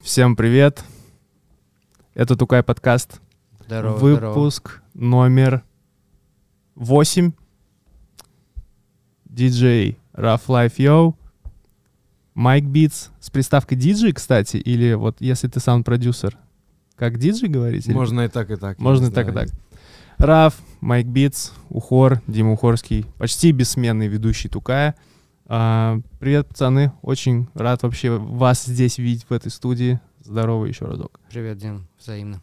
Всем привет. Это twokai подкаст. Здорово, Выпуск номер 8. DJ Raflifeyo. Micbeatz с приставкой DJ, кстати, или вот если ты саунд-продюсер, как DJ говорить? или- Можно и так, и так. Можно и так, и так. Раф, Micbeatz, Ухор, Дима Ухорский, почти бессменный ведущий Тукая. А, привет, пацаны, очень рад вообще вас здесь видеть в этой студии. Здорово еще разок. Привет, Дим, взаимно.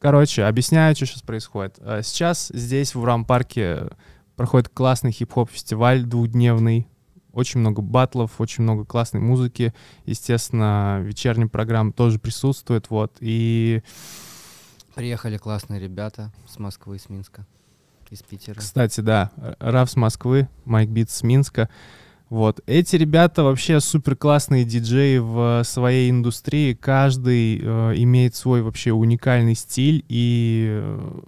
Короче, объясняю, что сейчас происходит. А, Сейчас здесь, в Урам-парке, проходит классный хип-хоп фестиваль двухдневный. Очень много батлов, очень много классной музыки. Естественно, вечерняя программа тоже присутствует. Вот. И, Приехали классные ребята с Москвы, с Минска, из Питера. кстати, да, Раф с Москвы, Майк Бит с Минска. Вот. Эти ребята вообще супер классные диджеи в своей индустрии. Каждый э, имеет свой вообще уникальный стиль. И э,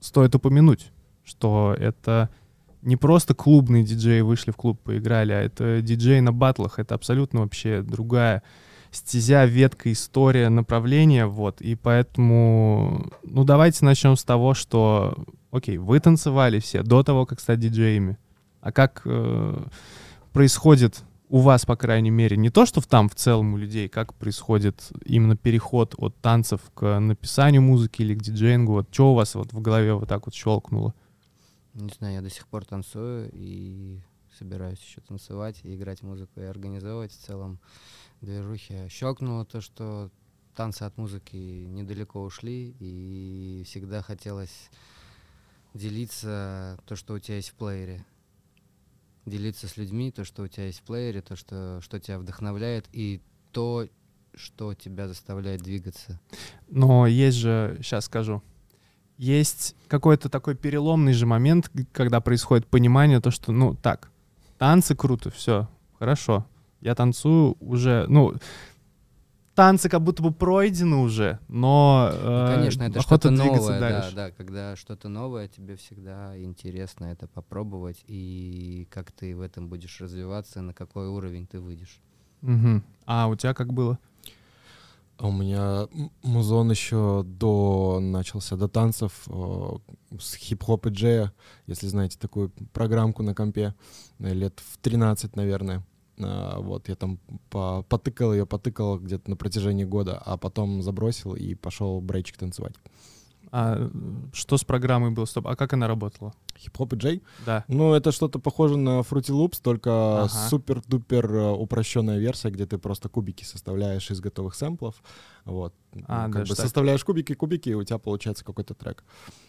стоит упомянуть, что это не просто клубные диджеи вышли в клуб, поиграли, а это диджеи на батлах. Это абсолютно вообще другая стезя, ветка, история, направление. Вот. И поэтому, ну, давайте начнем с того, что, окей, вы танцевали все до того, как стать диджеями. А как э, происходит у вас, по крайней мере, не то, что в там в целом у людей, как происходит именно переход от танцев к написанию музыки или к диджеингу, вот что у вас вот в голове вот так вот щелкнуло? Не знаю, я до сих пор танцую и собираюсь еще танцевать и играть музыку и организовывать в целом движухи. Щелкнуло то, что танцы от музыки недалеко ушли, и всегда хотелось делиться то, что у тебя есть в плеере. Делиться с людьми то, что у тебя есть в плеере, то, что, что тебя вдохновляет, и то, что тебя заставляет двигаться. Но есть же, сейчас скажу, есть какой-то такой переломный же момент, когда происходит понимание, то, что, ну, так, танцы круто, все, хорошо, я танцую уже, ну, танцы как будто бы пройдены уже, но Ну, э, Конечно, это что-то новое, да, дальше. да, когда что-то новое, тебе всегда интересно это попробовать, и как ты в этом будешь развиваться, на какой уровень ты выйдешь. Мгм. А у тебя как было? У меня музон еще до начался до танцев э, с хип-хоп и джея, если знаете такую программку на компе, э, лет в 13, наверное. А, вот я там по- потыкал ее, потыкал где-то на протяжении года, а потом забросил и пошел брейчик танцевать. А что с программой было? Стоп, а как она работала? Хип-хоп и джей? Да. Ну, это что-то похоже на Fruity Loops, только Ага. супер-дупер э, упрощенная версия, где ты просто кубики составляешь из готовых сэмплов. Вот. А, как даже бы так. составляешь кубики, кубики, и у тебя получается какой-то трек.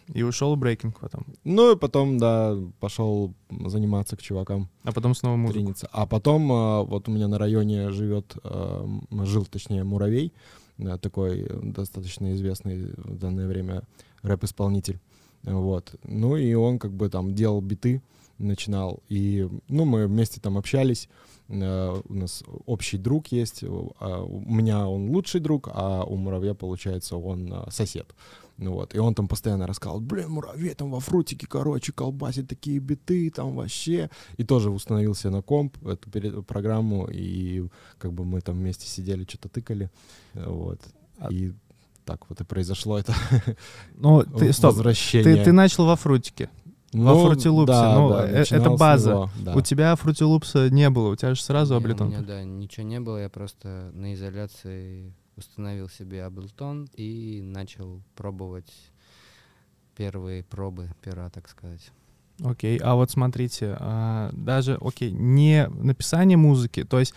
И ушел брейкинг потом. Ну и потом, да, пошел заниматься к чувакам, А потом снова трениться. А потом э, вот у меня на районе живет, э, жил, точнее, Муравей, такой э, достаточно известный в данное время рэп-исполнитель. Вот. Ну и он как бы там делал биты, начинал. И, ну, мы вместе там общались. Э, У нас общий друг есть. А у меня он лучший друг, а у Муравья, получается, он э, сосед. Ну вот, и он там постоянно рассказывал, блин, муравей там во фрутике, короче, колбасит такие биты, там вообще. И тоже установил себе на комп эту программу, и как бы мы там вместе сидели, что-то тыкали. Вот. А- И так вот и произошло это Ну, ты, стоп, возвращение. ты, ты начал во фрутике. Ну, во Loops, да, ну, да, э- это база. него, да. У тебя Loops не было, у тебя же сразу Не, У меня, да, ничего не было, я просто на изоляции установил себе Ableton и начал пробовать первые пробы пера, так сказать. Окей, а вот смотрите, а, даже, окей, не написание музыки, то есть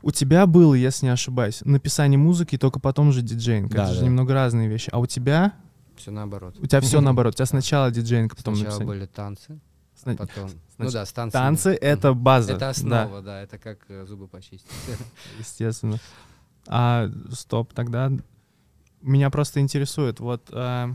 у тебя было, если не ошибаюсь, написание музыки, только потом же диджейнг. Да, это же да. немного разные вещи. А у тебя, Все наоборот. у тебя все наоборот. У тебя сначала диджейнг, потом Сначала написание. были танцы, Сна- потом... Ну Значит, да, с танцами. Танцы — это база. Это да, основа, да, это как э, зубы почистить. естественно. А, стоп, тогда меня просто интересует, вот а,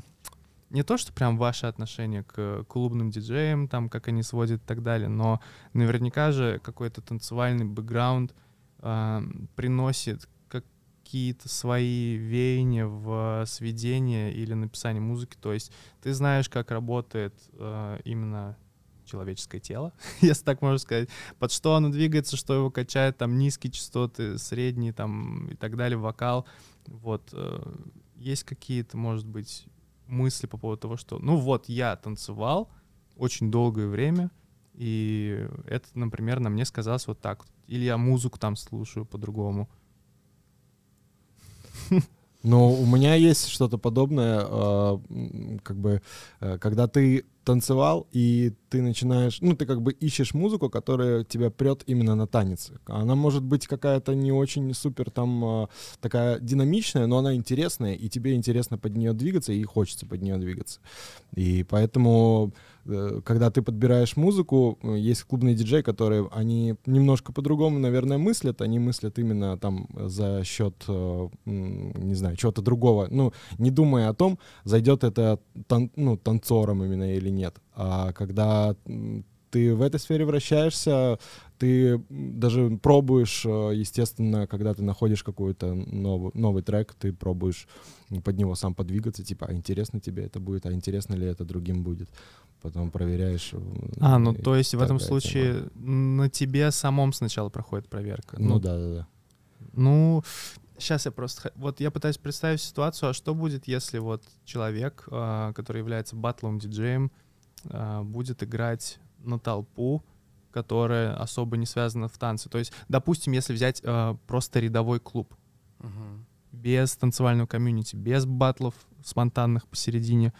не то, что прям ваше отношение к клубным диджеям, там, как они сводят и так далее, но наверняка же какой-то танцевальный бэкграунд а, приносит какие-то свои веяния в сведении или написании музыки. То есть ты знаешь, как работает э, именно человеческое тело, если так можно сказать, под что оно двигается, что его качает, там низкие частоты, средние там и так далее, вокал. Вот. Э, есть какие-то, может быть, мысли по поводу того, что, ну вот, я танцевал очень долгое время, и это, например, на мне сказалось вот так. Или я музыку там слушаю по-другому. Но у меня есть что-то подобное, э, как бы, э, когда ты танцевал, и ты начинаешь, ну, ты как бы ищешь музыку, которая тебя прет именно на танец. Она может быть какая-то не очень супер там э, такая динамичная, но она интересная, и тебе интересно под нее двигаться, и хочется под нее двигаться. И поэтому когда ты подбираешь музыку, э, есть клубные диджеи, которые, они немножко по-другому, наверное, мыслят, они мыслят именно там за счет, э, не знаю, чего-то другого, ну, не думая о том, зайдет это тан ну, танцором именно или нет. А когда ты в этой сфере вращаешься, ты даже пробуешь, естественно, когда ты находишь какой-то новый, новый трек, ты пробуешь под него сам подвигаться, типа, а интересно тебе это будет, а интересно ли это другим будет потом проверяешь. Э, а, ну то есть в этом случае тема. на тебе самом сначала проходит проверка. Ну, ну да, да, да. Ну, сейчас я просто... Вот я пытаюсь представить ситуацию, а что будет, если вот человек, а, который является батловым диджеем, а, будет играть на толпу, которая особо не связана в танце. То есть, допустим, если взять а, просто рядовой клуб, угу. без танцевального комьюнити, без батлов спонтанных посередине,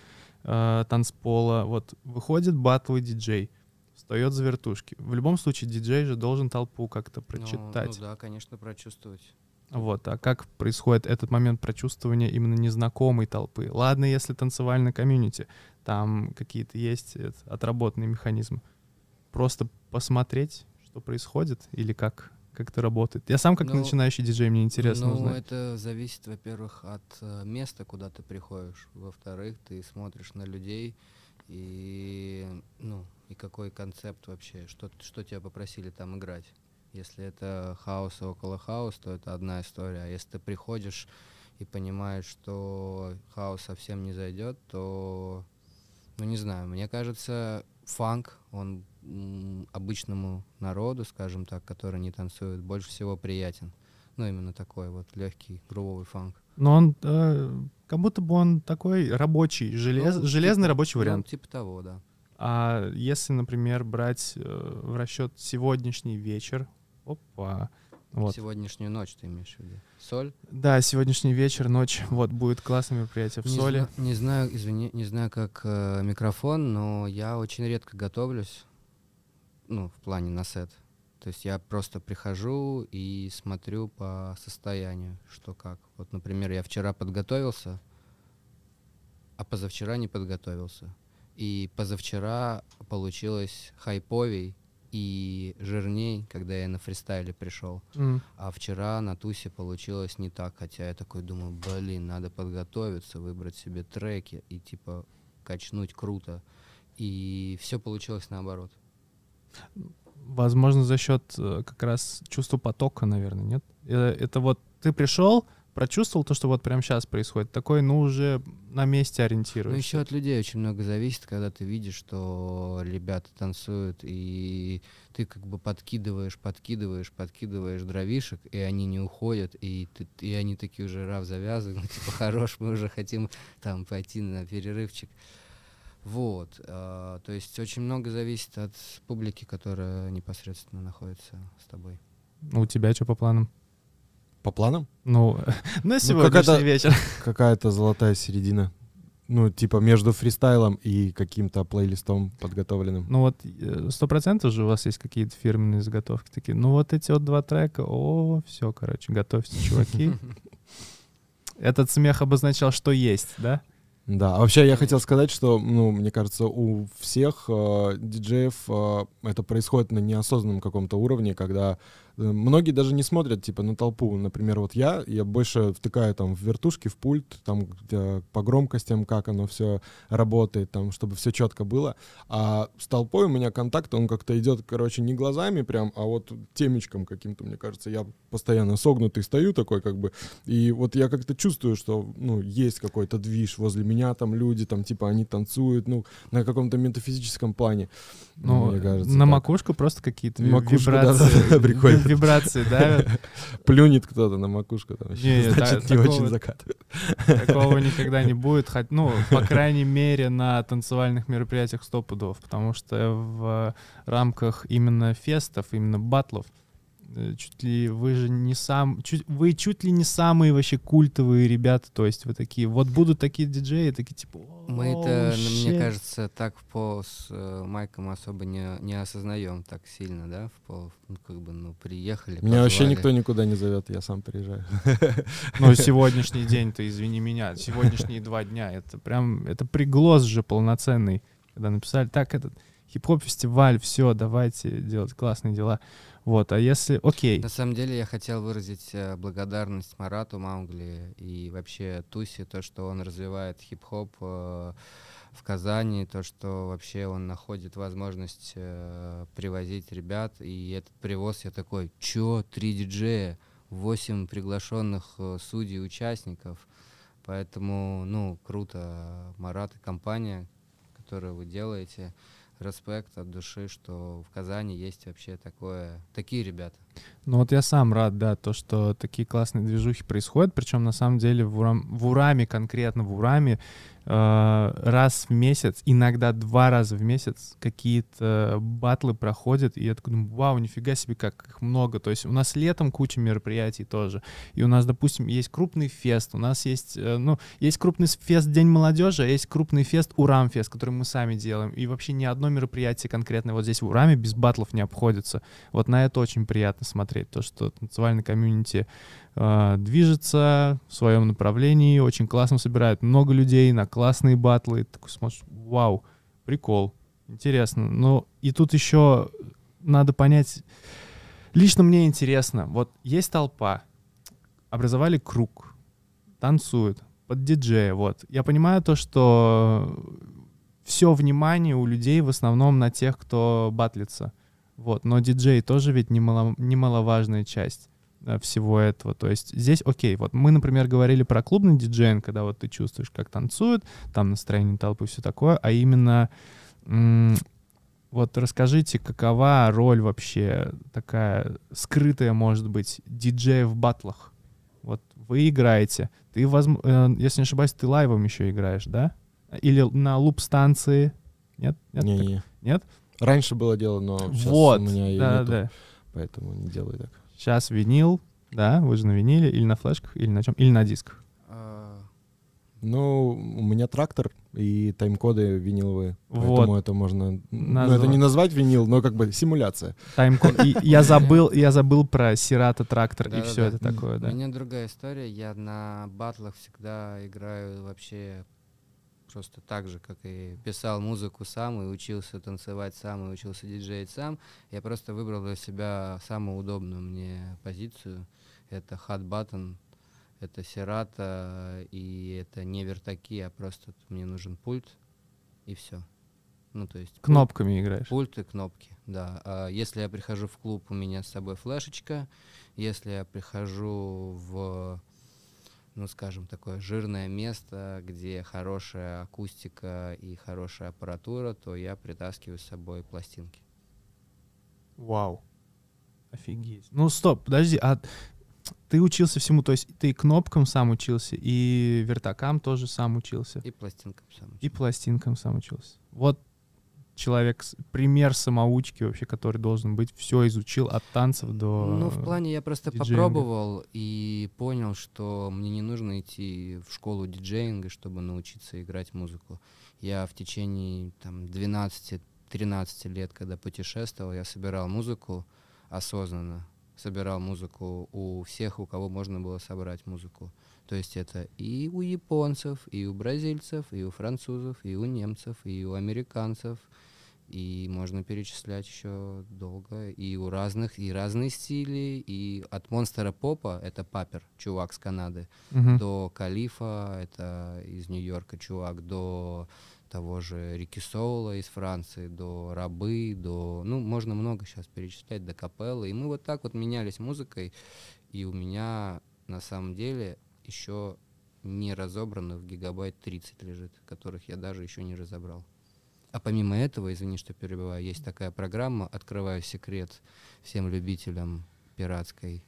э, танцпола. Вот выходит батловый диджей, встает за вертушки. В любом случае диджей же должен толпу как-то ну, прочитать. Ну, ну да, конечно, прочувствовать. Вот, а как происходит этот момент прочувствования именно незнакомой толпы? Ладно, если танцевальный комьюнити, там какие-то есть это, отработанные механизмы. Просто посмотреть, что происходит, или как как это работает? Я сам как ну, начинающий диджей, мне интересно ну, узнать. это зависит, во-первых, от э, места, куда ты приходишь. Во-вторых, ты смотришь на людей и, ну, и какой концепт вообще, что, что тебя попросили там играть. Если это хаос и около хаос, то это одна история. А если ты приходишь и понимаешь, что хаос совсем не зайдет, то, ну не знаю, мне кажется, фанк, он обычному народу, скажем так, который не танцует, больше всего приятен. Ну, именно такой вот легкий, грубовый фанк. Но он э, как будто бы он такой рабочий, желез, ну, железный типа, рабочий вариант. Ну, типа того, да. А если, например, брать э, в расчет сегодняшний вечер, опа, вот. Сегодняшнюю ночь ты имеешь в виду? Соль? Да, сегодняшний вечер, ночь. Вот, будет классное мероприятие в не Соли. Зна- не знаю, извини, не знаю, как э, микрофон, но я очень редко готовлюсь ну, в плане на сет. То есть я просто прихожу и смотрю по состоянию, что как. Вот, например, я вчера подготовился, а позавчера не подготовился. И позавчера получилось хайповей и жирней, когда я на фристайле пришел. Mm. А вчера на тусе получилось не так, хотя я такой думаю, блин, надо подготовиться, выбрать себе треки и типа качнуть круто. И все получилось наоборот. Возможно, за счет э, как раз чувства потока, наверное, нет? Это, это вот ты пришел, прочувствовал то, что вот прямо сейчас происходит, такой, ну, уже на месте ориентируешься. Ну, еще от людей очень много зависит, когда ты видишь, что ребята танцуют, и ты как бы подкидываешь, подкидываешь, подкидываешь дровишек, и они не уходят, и, ты, и они такие уже, рав, завязывай, ну, типа, хорош, мы уже хотим там пойти на перерывчик. Вот, э, то есть очень много зависит от публики, которая непосредственно находится с тобой. Ну, у тебя что по планам? По планам? Ну, на ну, сегодняшний ну, вечер. Какая-то золотая середина. Ну, типа между фристайлом и каким-то плейлистом подготовленным. Ну вот э, сто процентов же у вас есть какие-то фирменные заготовки такие. Ну вот эти вот два трека, о, все, короче, готовьте, чуваки. Этот смех обозначал, что есть, да? Да, а вообще я хотел сказать, что, ну, мне кажется, у всех э, диджеев э, это происходит на неосознанном каком-то уровне, когда многие даже не смотрят, типа, на толпу. Например, вот я, я больше втыкаю там в вертушки, в пульт, там по громкостям, как оно все работает, там, чтобы все четко было. А с толпой у меня контакт, он как-то идет, короче, не глазами прям, а вот темечком каким-то, мне кажется. Я постоянно согнутый стою такой, как бы, и вот я как-то чувствую, что, ну, есть какой-то движ возле меня, там люди, там, типа, они танцуют, ну, на каком-то метафизическом плане. Ну, мне кажется, на так. макушку просто какие-то вибрации. Да, да, прикольно. Вибрации давят. Плюнет кто-то на макушку, там, не, значит, не очень закатывает. Такого никогда не будет, хоть, ну, по крайней мере, на танцевальных мероприятиях сто пудов, потому что в рамках именно фестов, именно батлов, чуть ли вы же не сам, чуть, вы чуть ли не самые вообще культовые ребята, то есть вы такие, вот будут такие диджеи, такие типа. Мы это, shit. мне кажется, так в пол с э, Майком особо не, не осознаем так сильно, да, в пол, ну как бы, ну приехали. Меня позвали. вообще никто никуда не зовет, я сам приезжаю. Ну сегодняшний день-то, извини меня, сегодняшние два дня, это прям, это приглас же полноценный, когда написали, так этот хип-хоп фестиваль, все, давайте делать классные дела. Вот, а если... Окей. На самом деле я хотел выразить э, благодарность Марату Маугли и вообще Туси, то, что он развивает хип-хоп э, в Казани, то, что вообще он находит возможность э, привозить ребят, и этот привоз я такой, чё, три диджея, восемь приглашенных э, судей, участников, поэтому, ну, круто, Марат и компания, которую вы делаете, респект от души, что в Казани есть вообще такое, такие ребята. Ну вот я сам рад, да, то, что такие классные движухи происходят, причем на самом деле в, Урам, в Ураме, конкретно в Ураме, раз в месяц, иногда два раза в месяц какие-то батлы проходят, и я такой думаю, вау, нифига себе, как их много. То есть у нас летом куча мероприятий тоже, и у нас, допустим, есть крупный фест, у нас есть, э, ну, есть крупный фест День молодежи, а есть крупный фест Урамфест, который мы сами делаем, и вообще ни одно мероприятие конкретно вот здесь в Ураме без батлов не обходится. Вот на это очень приятно смотреть то, что танцевальный комьюнити э, движется в своем направлении, очень классно собирает много людей на классные батлы. Такой смотришь, вау, прикол, интересно. Но и тут еще надо понять, лично мне интересно, вот есть толпа, образовали круг, танцуют под диджея, вот. Я понимаю то, что все внимание у людей в основном на тех, кто батлится. Вот, но диджей тоже ведь немало, немаловажная часть всего этого. То есть здесь, окей, вот мы, например, говорили про клубный диджей, когда вот ты чувствуешь, как танцуют, там настроение толпы, все такое, а именно вот расскажите, какова роль вообще такая скрытая, может быть, диджея в батлах? Вот вы играете, ты, возможно, э, если не ошибаюсь, ты лайвом еще играешь, да? Или на луп-станции? Нет? Нет? Не-не. Нет? Раньше было дело, но сейчас вот, у меня да, нету, да. поэтому не делаю так. Сейчас винил, да, вы же на виниле или на флешках, или на чем, или на дисках. А. Ну, у меня трактор и тайм-коды виниловые, вот. поэтому это можно... Назва... Ну, это не назвать винил, но как бы симуляция. Тайм-код. Я забыл, я забыл про Сирата трактор и все это такое, да. У меня другая история. Я на батлах всегда играю вообще просто так же, как и писал музыку сам, и учился танцевать сам, и учился диджеить сам, я просто выбрал для себя самую удобную мне позицию. Это hot button, это серата, и это не вертаки, а просто мне нужен пульт, и все. Ну, то есть... Кнопками пульт, играешь? Пульт и кнопки, да. А если я прихожу в клуб, у меня с собой флешечка. Если я прихожу в ну, скажем, такое жирное место, где хорошая акустика и хорошая аппаратура, то я притаскиваю с собой пластинки. Вау. Офигеть. Ну, стоп, подожди, а ты учился всему, то есть ты кнопкам сам учился, и вертакам тоже сам учился? И пластинкам сам учился. И пластинкам сам учился. Вот человек, пример самоучки вообще, который должен быть, все изучил от танцев до Ну, в плане я просто диджеинга. попробовал и понял, что мне не нужно идти в школу диджеинга, чтобы научиться играть музыку. Я в течение там 12-13 лет, когда путешествовал, я собирал музыку осознанно, собирал музыку у всех, у кого можно было собрать музыку. То есть это и у японцев, и у бразильцев, и у французов, и у немцев, и у американцев, И можно перечислять еще долго. И у разных, и разные стили. И от монстра попа, это папер, чувак с Канады, Мгм. до Калифа, это из Нью-Йорка чувак, до того же Рики Соула из Франции, до Рабы, до... Ну, можно много сейчас перечислять, до Капеллы. И мы вот так вот менялись музыкой. И у меня на самом деле еще не разобранных гигабайт 30 лежит, которых я даже еще не разобрал. А помимо этого, извини, что перебиваю, есть такая программа «Открываю секрет всем любителям пиратской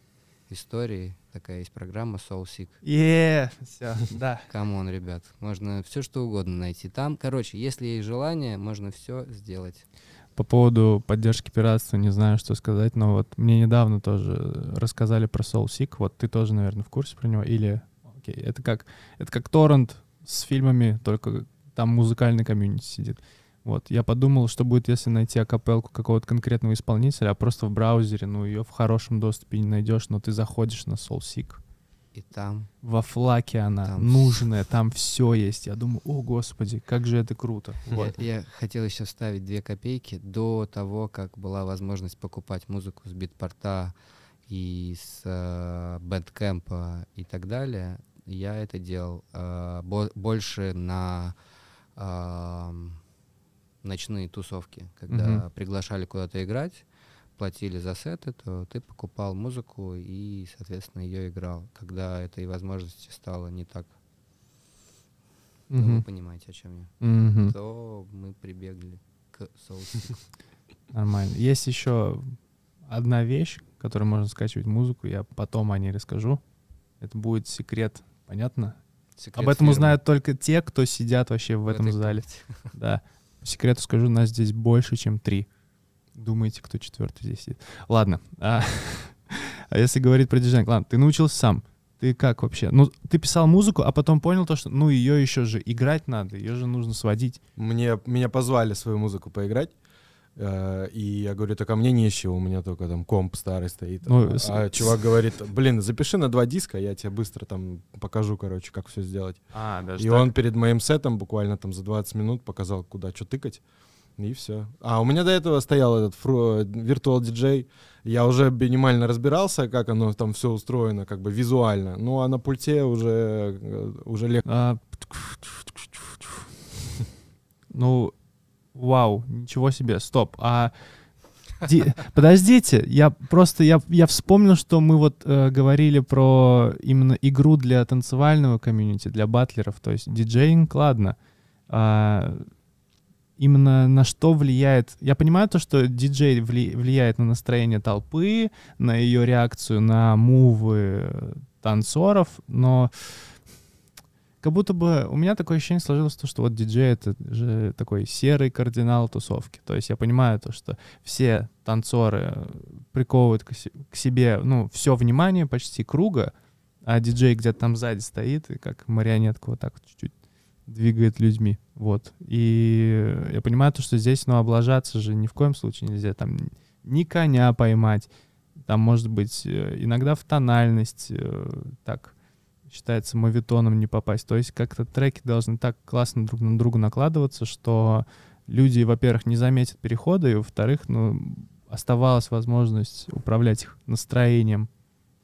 истории». Такая есть программа SoulSeek. Е, все, да. Come on, ребят, можно все что угодно найти там. Короче, если есть желание, можно все сделать. По поводу поддержки пиратства не знаю, что сказать, но вот мне недавно тоже рассказали про SoulSeek. Вот ты тоже, наверное, в курсе про него. Или, окей, это как, это как торрент с фильмами, только там музыкальный комьюнити сидит. Вот, я подумал, что будет, если найти акапелку какого-то конкретного исполнителя, а просто в браузере, ну, ее в хорошем доступе не найдешь, но ты заходишь на SoulSeek, И там во флаке она Там нужная, там все есть. Я думаю, о, господи, как же это круто. Вот. Я, я хотел еще вставить две копейки до того, как была возможность покупать музыку с битпорта и с э, бэндкэмпа и так далее. Я это делал э, бо- больше на ам, ночные тусовки, когда Мгм. приглашали куда-то играть, платили за сеты, то ты покупал музыку и, соответственно, ее играл. Когда этой возможности стало не так, ну, вы понимаете, о чем я Мгм. то мы прибегли к соусу. Нормально. Есть еще одна вещь, которой можно скачивать музыку, я потом о ней расскажу. Это будет секрет, понятно? Об этом узнают только те, кто сидят вообще в, этом зале. Да. Секрету скажу, нас здесь больше, чем три. Думаете, кто четвертый здесь сидит? Ладно. А, а если говорить про диджейнг, ладно, ты научился сам. Ты как вообще? Ну, ты писал музыку, а потом понял то, что, ну, ее еще же играть надо, ее же нужно сводить. Мне, меня позвали свою музыку поиграть, и я говорю, так а мне нечего, у меня только там комп старый стоит. Ну, а, с- а чувак говорит, блин, запиши на два диска, я тебе быстро там покажу, короче, как все сделать. А, даже И он перед моим сетом буквально там за 20 минут показал, куда что тыкать. И все. А у меня до этого стоял этот фру- Virtual DJ. Я уже минимально разбирался, как оно там все устроено, как бы визуально. Ну, а на пульте уже, э, уже легче. А, Ну, вау, ничего себе, стоп. А ди- подождите, я просто я, я вспомнил, что мы вот э, говорили про именно игру для танцевального комьюнити, для батлеров, то есть диджейнг, ладно. А, именно на что влияет... Я понимаю то, что диджей вли- влияет на настроение толпы, на ее реакцию на мувы э, танцоров, но как будто бы у меня такое ощущение сложилось, то, что вот диджей — это же такой серый кардинал тусовки. То есть я понимаю то, что все танцоры э, приковывают к, се- к себе, ну, все внимание почти круга, а диджей где-то там сзади стоит и как марионетка вот так чуть-чуть двигает людьми. Вот. И я понимаю то, что здесь, ну, облажаться же ни в коем случае нельзя. Там ни коня поймать, там, может быть, э, иногда в тональность, э, так, считается, мовитоном не попасть. То есть как-то треки должны так классно друг на друга накладываться, что люди, во-первых, не заметят перехода, и, во-вторых, ну, оставалась возможность управлять их настроением.